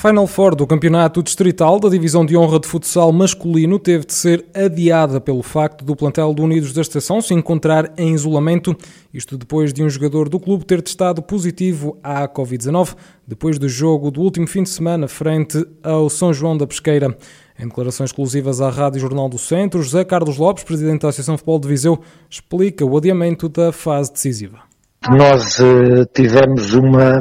Final Four do Campeonato Distrital da Divisão de Honra de Futsal Masculino teve de ser adiada pelo facto do plantel do Unidos da Estação se encontrar em isolamento, isto depois de um jogador do clube ter testado positivo à Covid-19, depois do jogo do último fim de semana frente ao São João da Pesqueira. Em declarações exclusivas à Rádio Jornal do Centro, José Carlos Lopes, presidente da Associação Futebol de Viseu, explica o adiamento da fase decisiva. Nós uh, tivemos uma,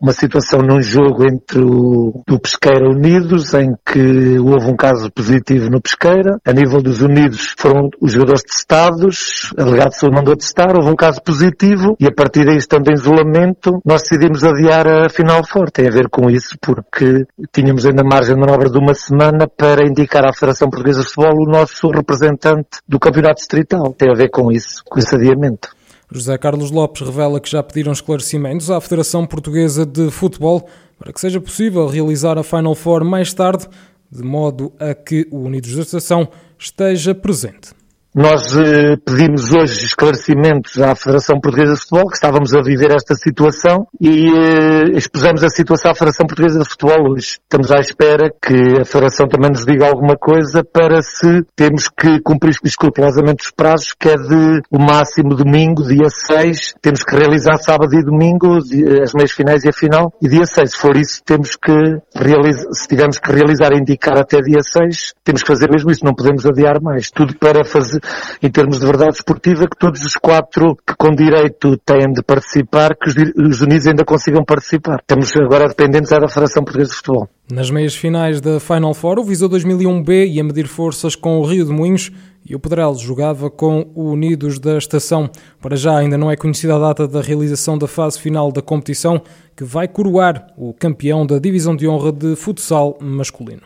uma situação num jogo entre o, o Pesqueira Unidos, em que houve um caso positivo no Pesqueira. A nível dos Unidos foram os jogadores testados, a delegado de mandou testar, houve um caso positivo e a partir daí, estando em isolamento, nós decidimos adiar a final forte. Tem a ver com isso, porque tínhamos ainda margem de manobra de uma semana para indicar à Federação Portuguesa de Futebol o nosso representante do Campeonato Distrital. Tem a ver com isso, com esse adiamento. José Carlos Lopes revela que já pediram esclarecimentos à Federação Portuguesa de Futebol para que seja possível realizar a Final Four mais tarde, de modo a que o Unidos da Estação esteja presente. Nós eh, pedimos hoje esclarecimentos à Federação Portuguesa de Futebol, que estávamos a viver esta situação, e eh, expusemos a situação à Federação Portuguesa de Futebol hoje. Estamos à espera que a Federação também nos diga alguma coisa para se temos que cumprir escrupulosamente os prazos, que é de o máximo domingo, dia 6, temos que realizar sábado e domingo, as meias finais e a final, e dia 6, se for isso, temos que realizar, se tivermos que realizar e indicar até dia 6, temos que fazer mesmo isso, não podemos adiar mais. Tudo para fazer em termos de verdade esportiva, que todos os quatro que com direito têm de participar, que os, os Unidos ainda consigam participar. Estamos agora dependentes da Federação Portuguesa de Futebol. Nas meias finais da Final Four, o Viseu 2001B ia medir forças com o Rio de Moinhos e o Pedral jogava com o Unidos da Estação. Para já ainda não é conhecida a data da realização da fase final da competição, que vai coroar o campeão da Divisão de Honra de Futsal masculino.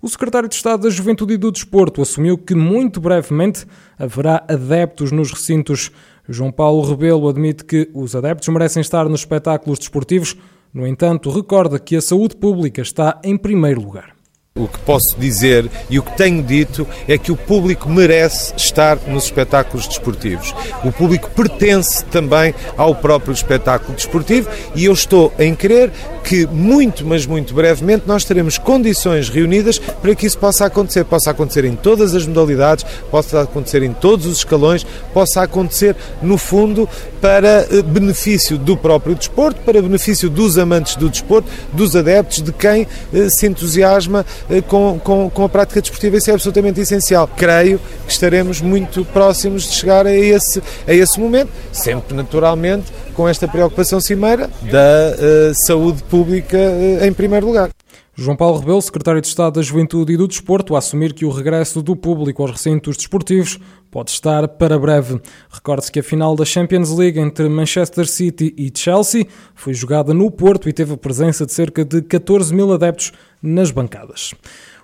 O secretário de Estado da Juventude e do Desporto assumiu que muito brevemente haverá adeptos nos recintos. João Paulo Rebelo admite que os adeptos merecem estar nos espetáculos desportivos, no entanto, recorda que a saúde pública está em primeiro lugar. O que posso dizer e o que tenho dito é que o público merece estar nos espetáculos desportivos. O público pertence também ao próprio espetáculo desportivo e eu estou em crer que muito, mas muito brevemente nós teremos condições reunidas para que isso possa acontecer. Possa acontecer em todas as modalidades, possa acontecer em todos os escalões, possa acontecer, no fundo, para eh, benefício do próprio desporto, para benefício dos amantes do desporto, dos adeptos, de quem eh, se entusiasma com, com, com a prática desportiva, isso é absolutamente essencial. Creio que estaremos muito próximos de chegar a esse, a esse momento, sempre naturalmente com esta preocupação cimeira da uh, saúde pública uh, em primeiro lugar. João Paulo Rebelo, secretário de Estado da Juventude e do Desporto, a assumir que o regresso do público aos recintos desportivos pode estar para breve. Recorde-se que a final da Champions League entre Manchester City e Chelsea foi jogada no Porto e teve a presença de cerca de 14 mil adeptos nas bancadas.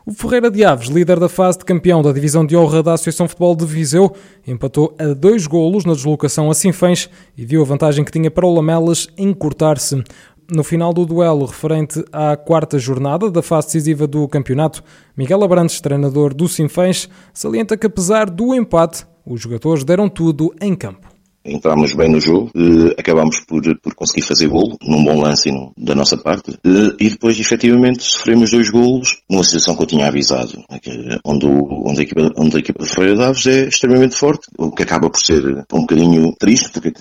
O Ferreira de Aves, líder da fase de campeão da divisão de honra da Associação Futebol de Viseu, empatou a dois golos na deslocação a Sinfãs e viu a vantagem que tinha para o Lamelas encurtar-se. No final do duelo referente à quarta jornada da fase decisiva do campeonato, Miguel Abrantes, treinador do Sinfãs, salienta que apesar do empate, os jogadores deram tudo em campo entramos bem no jogo, eh, acabámos por, por conseguir fazer golo, num bom lance da nossa parte, eh, e depois efetivamente sofremos dois golos, numa situação que eu tinha avisado, né, onde, onde, a, equipa, onde a equipa de Ferreira Daves é extremamente forte, o que acaba por ser um bocadinho triste, porque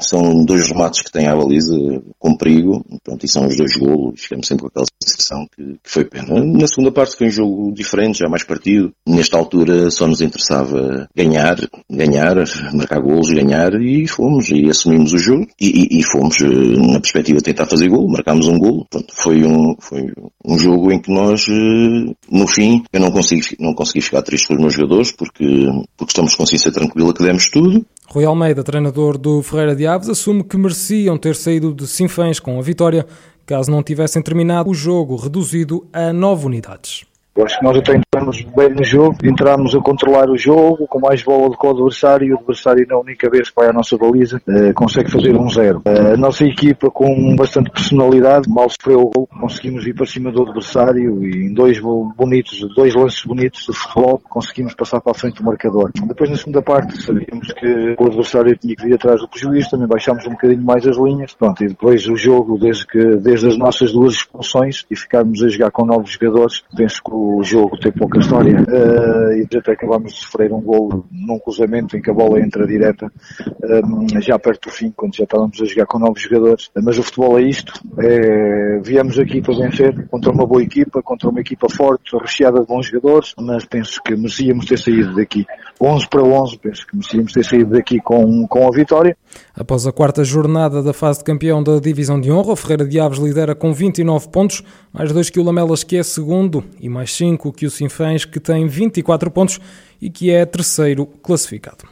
são dois remates que têm a baliza com perigo, pronto, e são os dois golos, ficamos sempre com aquela sensação que, que foi pena. Na segunda parte foi um jogo diferente, já mais partido, nesta altura só nos interessava ganhar, ganhar, marcar golos, ganhar, e e fomos e assumimos o jogo e, e, e, fomos eh, na perspectiva de tentar fazer gol, marcámos um gol. Pronto, foi um, foi um jogo em que nós, eh, no fim, eu não consegui, não consegui ficar triste com os meus jogadores porque, porque estamos com consciência tranquila que demos tudo. Rui Almeida, treinador do Ferreira de Aves, assume que mereciam ter saído de Sinfãs com a vitória caso não tivessem terminado o jogo reduzido a nove unidades. Eu acho que nós até entramos bem no jogo, entramos a controlar o jogo, com mais bola do que o adversário, e o adversário na única vez que vai à nossa baliza uh, consegue fazer um zero. Uh, a nossa equipa com bastante personalidade, mal sofreu o gol, conseguimos ir para cima do adversário e em dois bonitos, dois lances bonitos de futebol, conseguimos passar para a frente do marcador. Depois na segunda parte sabíamos que o adversário tinha que vir atrás do prejuízo, também baixámos um bocadinho mais as linhas, pronto, e depois o jogo, desde que, desde as nossas duas expulsões e ficarmos a jogar com novos jogadores, penso que o jogo tem pouca história uh, e até acabámos de sofrer um gol num cruzamento em que a bola entra direta uh, já perto do fim, quando já estávamos a jogar com novos jogadores. Mas o futebol é isto, é, viemos aqui para vencer contra uma boa equipa, contra uma equipa forte, recheada de bons jogadores, mas penso que merecíamos ter saído daqui 11 para 11, penso que merecíamos ter saído daqui com, com a vitória. Após a quarta jornada da fase de campeão da Divisão de Honra, o Ferreira de Aves lidera com 29 pontos, mais 2 que o Lamelas que é segundo e mais 5 que o Sinfãs que tem 24 pontos e que é terceiro classificado.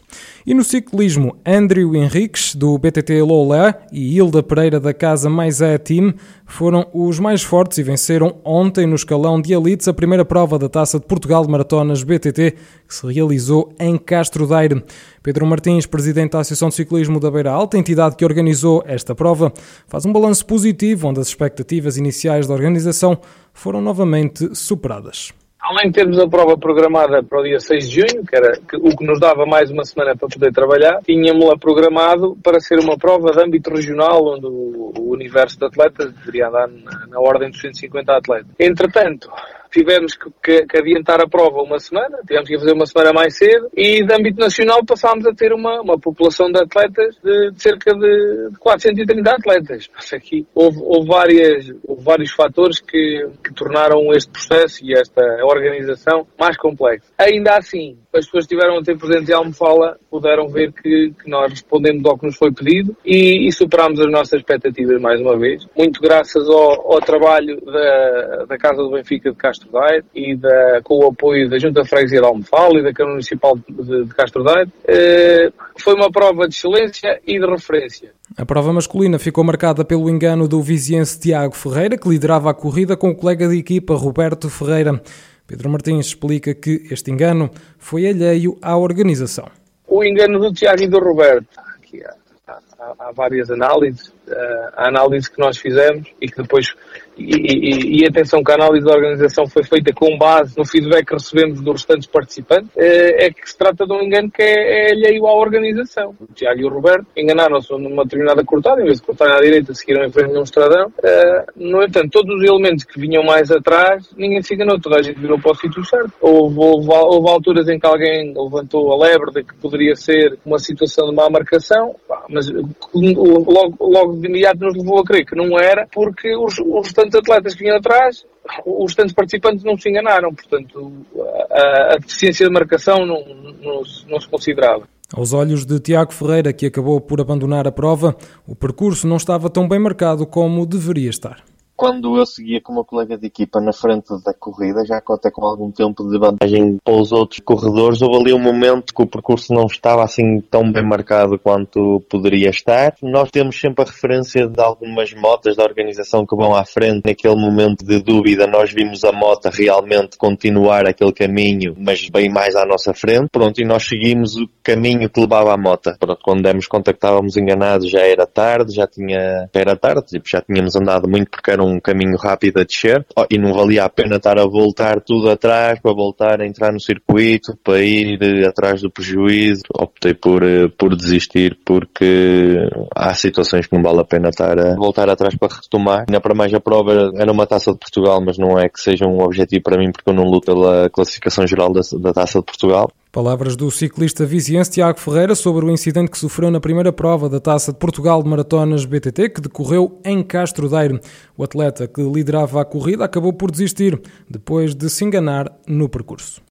E no ciclismo, Andrew Henriques, do BTT Lola, e Hilda Pereira, da Casa Mais A Team, foram os mais fortes e venceram ontem no escalão de elites a primeira prova da Taça de Portugal de Maratonas BTT, que se realizou em Castro Daire. Pedro Martins, presidente da Associação de Ciclismo da Beira Alta, entidade que organizou esta prova, faz um balanço positivo onde as expectativas iniciais da organização foram novamente superadas. Além de termos a prova programada para o dia 6 de junho, que era o que nos dava mais uma semana para poder trabalhar, tínhamos-la programado para ser uma prova de âmbito regional, onde o universo de atletas deveria andar na, na ordem dos 150 atletas. Entretanto, tivemos que, que, que, adiantar a prova uma semana, tivemos que fazer uma semana mais cedo e de âmbito nacional passámos a ter uma, uma população de atletas de, de cerca de, de 430 atletas. Mas aqui houve, houve, várias, houve vários fatores que, que tornaram este processo e esta organização mais complexo. Ainda assim, as pessoas que estiveram a ter presente em Almofala puderam ver que, que nós respondemos ao que nos foi pedido e, e superámos as nossas expectativas mais uma vez. Muito graças ao, ao trabalho da, da Casa do Benfica de Castro Daire e da, com o apoio da Junta Freguesia de Almofala e da Câmara Municipal de, de Castro Daire. Eh, foi uma prova de excelência e de referência. A prova masculina ficou marcada pelo engano do viziense Tiago Ferreira, que liderava a corrida com o colega de equipa Roberto Ferreira. Pedro Martins explica que este engano foi alheio à organização. O engano do Tiago e do Roberto. Aqui há, há, há várias análises. Eh, a análise que nós fizemos e que depois e, e, e, atenção que a análise da organização foi feita com base no feedback que recebemos dos restantes participantes, é, é que se trata de um engano que é, é alheio à organização. O Tiago e o Roberto enganaram-se numa determinada cortada, em vez de cortarem à direita, seguiram em frente num estradão. É, no entanto, todos os elementos que vinham mais atrás, ninguém se enganou, toda a gente virou para o sítio certo. Houve, houve, houve alturas em que alguém levantou a lebre de que poderia ser uma situação de má marcação, mas logo, logo de imediato nos levou a crer que não era, porque os, os restantes atletas que vinham atrás, os restantes participantes não se enganaram, portanto a, a deficiência de marcação não, não, não se considerava. Aos olhos de Tiago Ferreira, que acabou por abandonar a prova, o percurso não estava tão bem marcado como deveria estar quando eu seguia com o meu colega de equipa na frente da corrida, já até com algum tempo de vantagem para os outros corredores, houve ali um momento que o percurso não estava assim tão bem marcado quanto poderia estar. Nós temos sempre a referência de algumas motas da organização que vão à frente. Naquele momento de dúvida, nós vimos a mota realmente continuar aquele caminho, mas bem mais à nossa frente. Pronto, e nós seguimos o caminho que levava à mota. Pronto, quando demos conta que estávamos enganados, já era tarde, já tinha, era tarde, tipo, já tínhamos andado muito porque era um um caminho rápido a descer oh, e não valia a pena estar a voltar tudo atrás para voltar a entrar no circuito, para ir atrás do prejuízo. Optei por, eh, por desistir porque há situações que não vale a pena estar a voltar atrás para retomar. Ainda para mais a prova era uma taça de Portugal, mas não é que seja um objetivo para mim porque eu não luto pela classificação geral da, da taça de Portugal. Palavras do ciclista viziense Tiago Ferreira sobre o incidente que sofreu na primeira prova da Taça de Portugal de Maratonas BTT, que decorreu em Castro Daire. O atleta que liderava a corrida acabou por desistir, depois de se enganar no percurso.